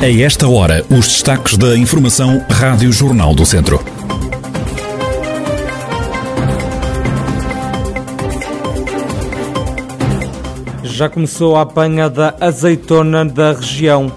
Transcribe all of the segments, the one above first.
A esta hora, os destaques da Informação Rádio Jornal do Centro. Já começou a apanha da azeitona da região.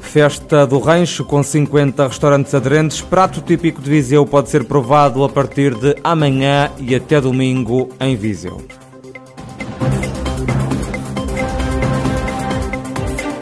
Festa do Rancho com 50 restaurantes aderentes. Prato típico de Viseu pode ser provado a partir de amanhã e até domingo em Viseu.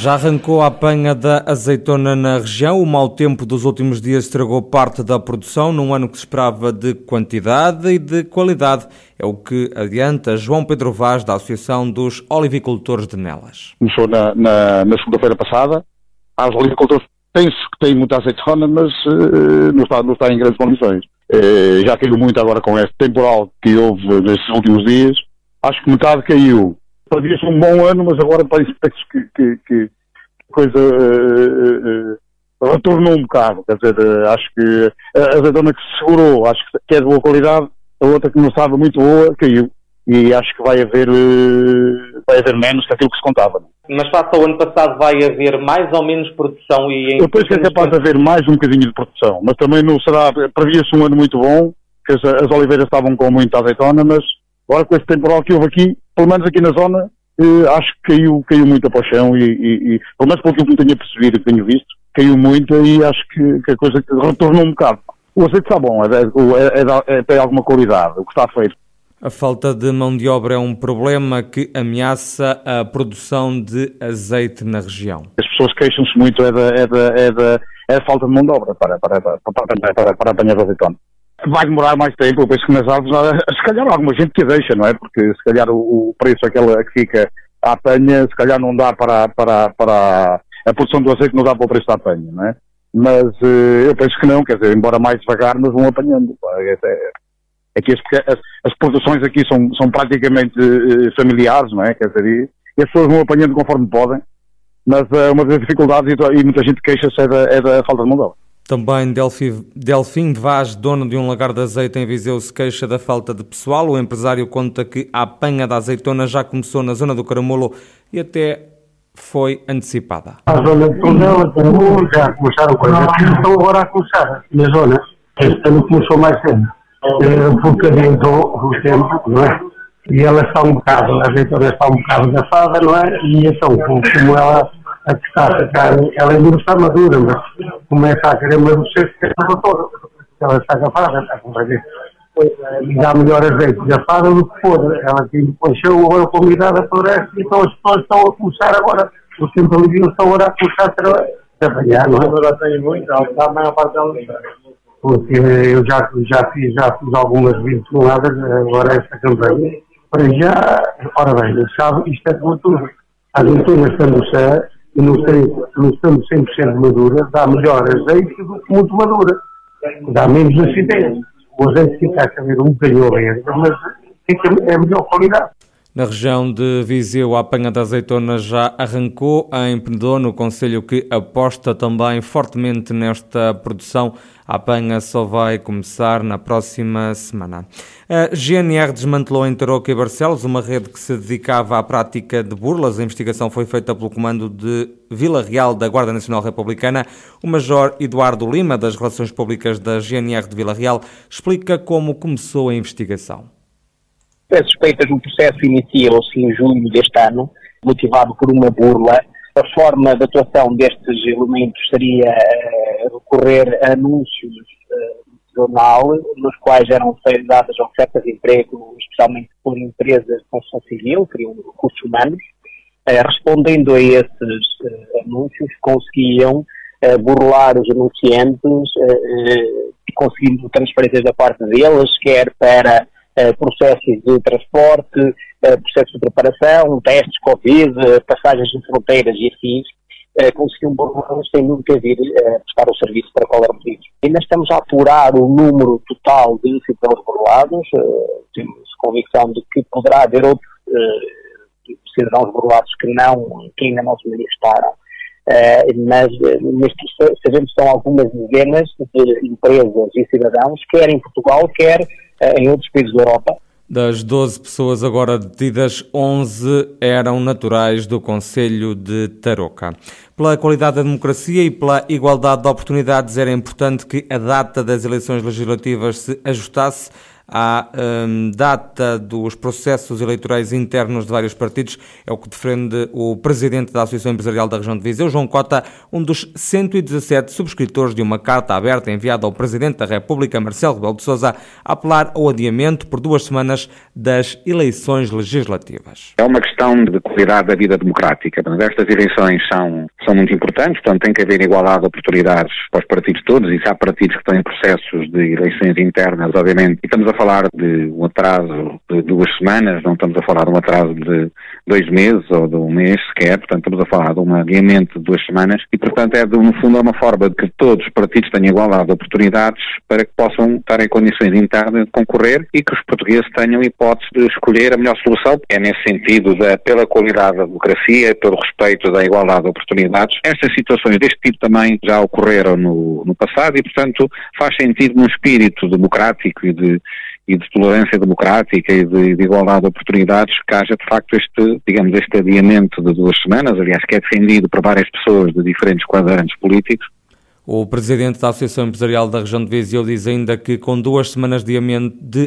Já arrancou a apanha da azeitona na região. O mau tempo dos últimos dias estragou parte da produção num ano que se esperava de quantidade e de qualidade. É o que adianta João Pedro Vaz, da Associação dos Olivicultores de Nelas. Começou na, na, na segunda-feira passada. Há os olivicultores penso que têm muita azeitona, mas uh, não, está, não está em grandes condições. Uh, já caiu muito agora com este temporal que houve nestes últimos dias. Acho que metade caiu. Previa-se um bom ano, mas agora parece que, que, que a coisa uh, retornou um bocado. Quer dizer, acho que a azeitona que se segurou, acho que é de boa qualidade, a outra que não estava muito boa, caiu. E acho que vai haver, vai haver menos que aquilo que se contava. Mas face ao ano passado vai haver mais ou menos produção e... Em Eu penso que é capaz de haver mais um bocadinho de produção, mas também não será, previa-se um ano muito bom, que as, as, oliveiras estavam com muita azeitona, mas agora com esse temporal que houve aqui, pelo menos aqui na zona, eh, acho que caiu, caiu muito para o chão e, e, e, pelo menos pelo que eu tenho percebido e que tenho visto, caiu muito e acho que, que a coisa retornou um bocado. O azeite está bom, é, é, é, é, tem alguma qualidade, o que está feito. A falta de mão de obra é um problema que ameaça a produção de azeite na região. As pessoas queixam-se muito é da, é, da, é, da, é da falta de mão de obra para, para, para, para, para, para apanhar o azeitona. Vai demorar mais tempo, eu penso que nas árvores, se calhar alguma gente que deixa, não é? Porque se calhar o, o preço aquela que fica à apanha, se calhar não dá para, para, para a produção do azeite, não dá para o preço da apanha, não é? Mas eu penso que não, quer dizer, embora mais devagar, mas vão apanhando. É, Aqui as, as, as, produções aqui são, são praticamente uh, familiares, não é? Quer dizer, e, as pessoas vão apanhando conforme podem, mas uh, uma das dificuldades, e, e muita gente queixa-se, é da, é da falta de mão de obra. Também Delfim, Delfim Vaz, dono de um lagar de azeite em Viseu, se queixa da falta de pessoal. O empresário conta que a apanha da azeitona já começou na zona do Caramulo e até foi antecipada. A zona de Caramulo, já começaram com as estão agora a começar na zona. Este ano começou mais cedo porque adiantou o tempo, não é? E ela está um bocado, a azeitona está um bocado gafada, não é? E então, como ela a que está a ficar, ela ainda não está madura, mas começa a querer amadurecer, porque ela está gafada, está com e dá melhor azeite gafada do que podre. Ela tem chão agora com a umidade apodrece, então as pessoas estão a começar agora, o tempo ali estão agora a começar a trabalhar, não é? Agora tem muito, a maior parte dela porque eu já, já, fiz, já fiz algumas toneladas agora esta campanha. Para já, ora bem, sabe, isto é como tudo. As azeitonas estando sã e não, não estando 100% madura, dá melhor azeite do que muito madura. Dá menos acidez. O azeite fica a saber um bocadinho verde, mas é a melhor qualidade. Na região de Viseu, a apanha da azeitona já arrancou em Penedon, no Conselho que aposta também fortemente nesta produção. A apanha só vai começar na próxima semana. A GNR desmantelou em Tarouca e Barcelos uma rede que se dedicava à prática de burlas. A investigação foi feita pelo comando de Vila Real da Guarda Nacional Republicana. O Major Eduardo Lima, das Relações Públicas da GNR de Vila Real, explica como começou a investigação. As suspeitas no processo iniciam-se em julho deste ano, motivado por uma burla. A forma de atuação destes elementos seria uh, recorrer a anúncios uh, jornal, nos quais eram dadas ofertas de emprego, especialmente por empresas de construção civil, criam recursos humanos. Uh, respondendo a esses anúncios, conseguiam burlar os anunciantes, conseguindo transferências da parte deles, quer para eh, processos de transporte, eh, processos de preparação, testes Covid, eh, passagens de fronteiras e afins, conseguiam burlar sem nunca vir prestar o serviço para qual eram pedidos. Ainda estamos a apurar o número total de cidadãos burlados, temos convicção de que poderá haver outros cidadãos burlados que não, que ainda não se manifestaram. Mas neste sabemos que são algumas dezenas de empresas e cidadãos, quer em Portugal, quer em outros países da Europa, das 12 pessoas agora detidas, 11 eram naturais do Conselho de Tarouca. Pela qualidade da democracia e pela igualdade de oportunidades, era importante que a data das eleições legislativas se ajustasse à um, data dos processos eleitorais internos de vários partidos. É o que defende o presidente da Associação Empresarial da Região de Viseu, João Cota, um dos 117 subscritores de uma carta aberta enviada ao Presidente da República, Marcelo Rebelo de Sousa, a apelar ao adiamento por duas semanas das eleições legislativas. É uma questão de qualidade da vida democrática. Estas eleições são, são muito importantes, portanto tem que haver igualdade de oportunidades para os partidos todos, e se há partidos que têm processos de eleições internas, obviamente, e estamos a falar de um atraso de duas semanas, não estamos a falar de um atraso de dois meses ou de um mês sequer, portanto estamos a falar de um adiamento de duas semanas e, portanto, é de, no fundo é uma forma de que todos os partidos tenham igualdade de oportunidades para que possam estar em condições internas de concorrer e que os portugueses tenham hipótese de escolher a melhor solução. É nesse sentido, da, pela qualidade da democracia, pelo respeito da igualdade de oportunidades. Estas situações deste tipo também já ocorreram no, no passado e, portanto, faz sentido num espírito democrático e de e de tolerância democrática e de, de, igualdade de oportunidades que haja de facto este, digamos, este adiamento de duas semanas, aliás, que é defendido por várias pessoas de diferentes quadrantes políticos. O presidente da Associação Empresarial da região de Viseu diz ainda que com duas semanas de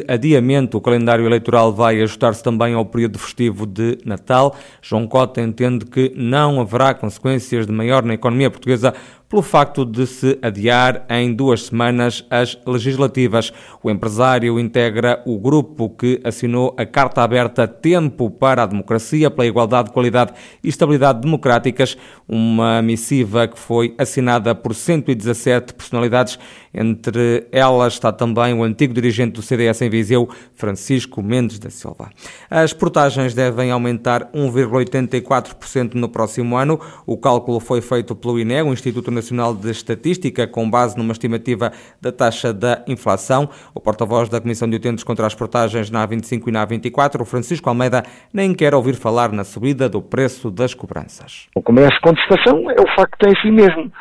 adiamento o calendário eleitoral vai ajustar-se também ao período festivo de Natal. João Cota entende que não haverá consequências de maior na economia portuguesa pelo facto de se adiar em duas semanas as legislativas. O empresário integra o grupo que assinou a Carta Aberta Tempo para a Democracia, pela Igualdade, Qualidade e Estabilidade Democráticas, uma missiva que foi assinada por 117 personalidades. Entre elas está também o antigo dirigente do CDS em Viseu, Francisco Mendes da Silva. As portagens devem aumentar 1,84% no próximo ano. O cálculo foi feito pelo INE, o Instituto Nacional de Estatística, com base numa estimativa da taxa da inflação. O porta-voz da Comissão de Utentes contra as Portagens na A25 e na A24, o Francisco Almeida, nem quer ouvir falar na subida do preço das cobranças. O que merece contestação é o facto de é assim mesmo.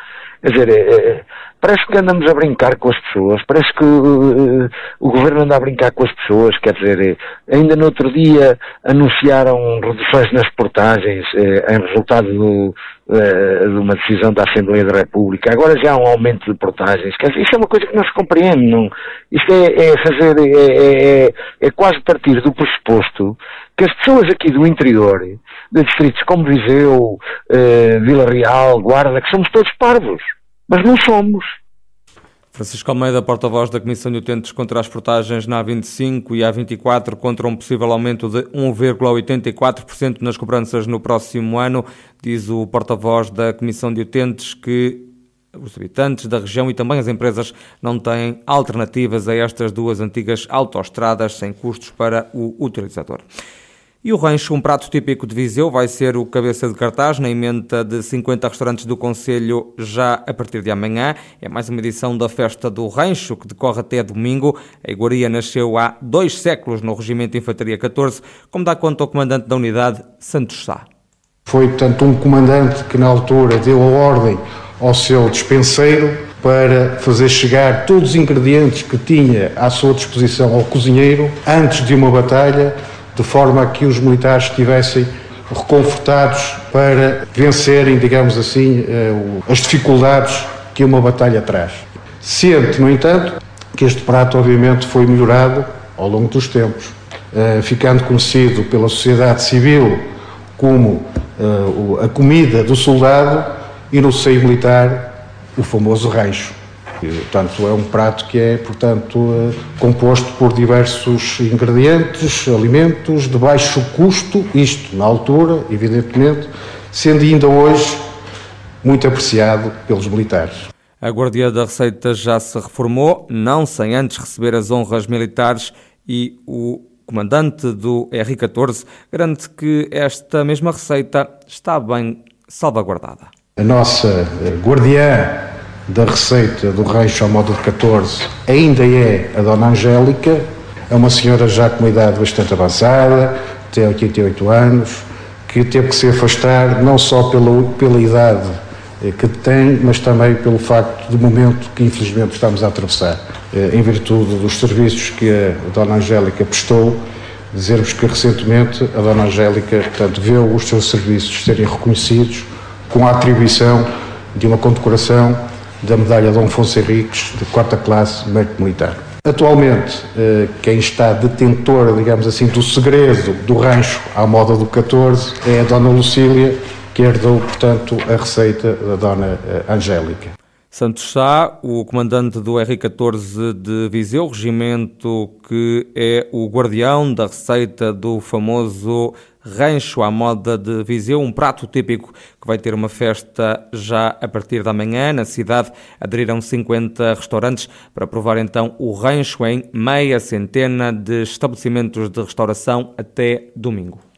Quer dizer, é, é, parece que andamos a brincar com as pessoas, parece que uh, o governo anda a brincar com as pessoas, quer dizer, é, ainda no outro dia anunciaram reduções nas portagens é, em resultado do, uh, de uma decisão da Assembleia da República, agora já há um aumento de portagens, quer dizer, isso é uma coisa que não se compreende, não, isto é, é fazer, é, é, é quase partir do pressuposto que as pessoas aqui do interior, de distritos como Viseu, uh, Vila Real, Guarda, que somos todos parvos, mas não somos. Francisco Almeida, porta-voz da Comissão de Utentes contra as Portagens na A25 e A24, contra um possível aumento de 1,84% nas cobranças no próximo ano. Diz o porta-voz da Comissão de Utentes que os habitantes da região e também as empresas não têm alternativas a estas duas antigas autoestradas sem custos para o utilizador. E o rancho, um prato típico de Viseu, vai ser o cabeça de cartaz na emenda de 50 restaurantes do Conselho já a partir de amanhã. É mais uma edição da Festa do Rancho, que decorre até domingo. A iguaria nasceu há dois séculos no Regimento de Infantaria 14, como dá conta o comandante da unidade, Santos Sá. Foi, portanto, um comandante que na altura deu a ordem ao seu dispenseiro para fazer chegar todos os ingredientes que tinha à sua disposição ao cozinheiro antes de uma batalha de forma a que os militares estivessem reconfortados para vencerem, digamos assim, eh, as dificuldades que uma batalha traz. Ciente, no entanto, que este prato obviamente foi melhorado ao longo dos tempos, eh, ficando conhecido pela sociedade civil como eh, a comida do soldado e no seio militar o famoso rancho. Portanto, é um prato que é, portanto, eh, composto por diversos ingredientes, alimentos de baixo custo, isto na altura, evidentemente, sendo ainda hoje muito apreciado pelos militares. A Guardia da Receita já se reformou, não sem antes receber as honras militares e o comandante do R14 garante que esta mesma receita está bem salvaguardada. A nossa eh, guardiã da receita do ao módulo 14 ainda é a Dona Angélica, é uma senhora já com uma idade bastante avançada, tem 88 anos, que teve que se afastar não só pela, pela idade eh, que tem, mas também pelo facto do momento que infelizmente estamos a atravessar, eh, em virtude dos serviços que a Dona Angélica prestou, dizermos que recentemente a Dona Angélica portanto, viu os seus serviços serem reconhecidos com a atribuição de uma condecoração da medalha Dom Afonso Henriques de quarta classe mérito militar. Atualmente, eh, quem está detentor, digamos assim, do segredo do rancho à moda do 14 é a Dona Lucília, que herdou, portanto, a receita da Dona eh, Angélica. Santos Sá, o comandante do R-14 de Viseu, regimento que é o guardião da receita do famoso rancho à moda de Viseu, um prato típico que vai ter uma festa já a partir da manhã. Na cidade aderiram 50 restaurantes para provar então o rancho em meia centena de estabelecimentos de restauração até domingo.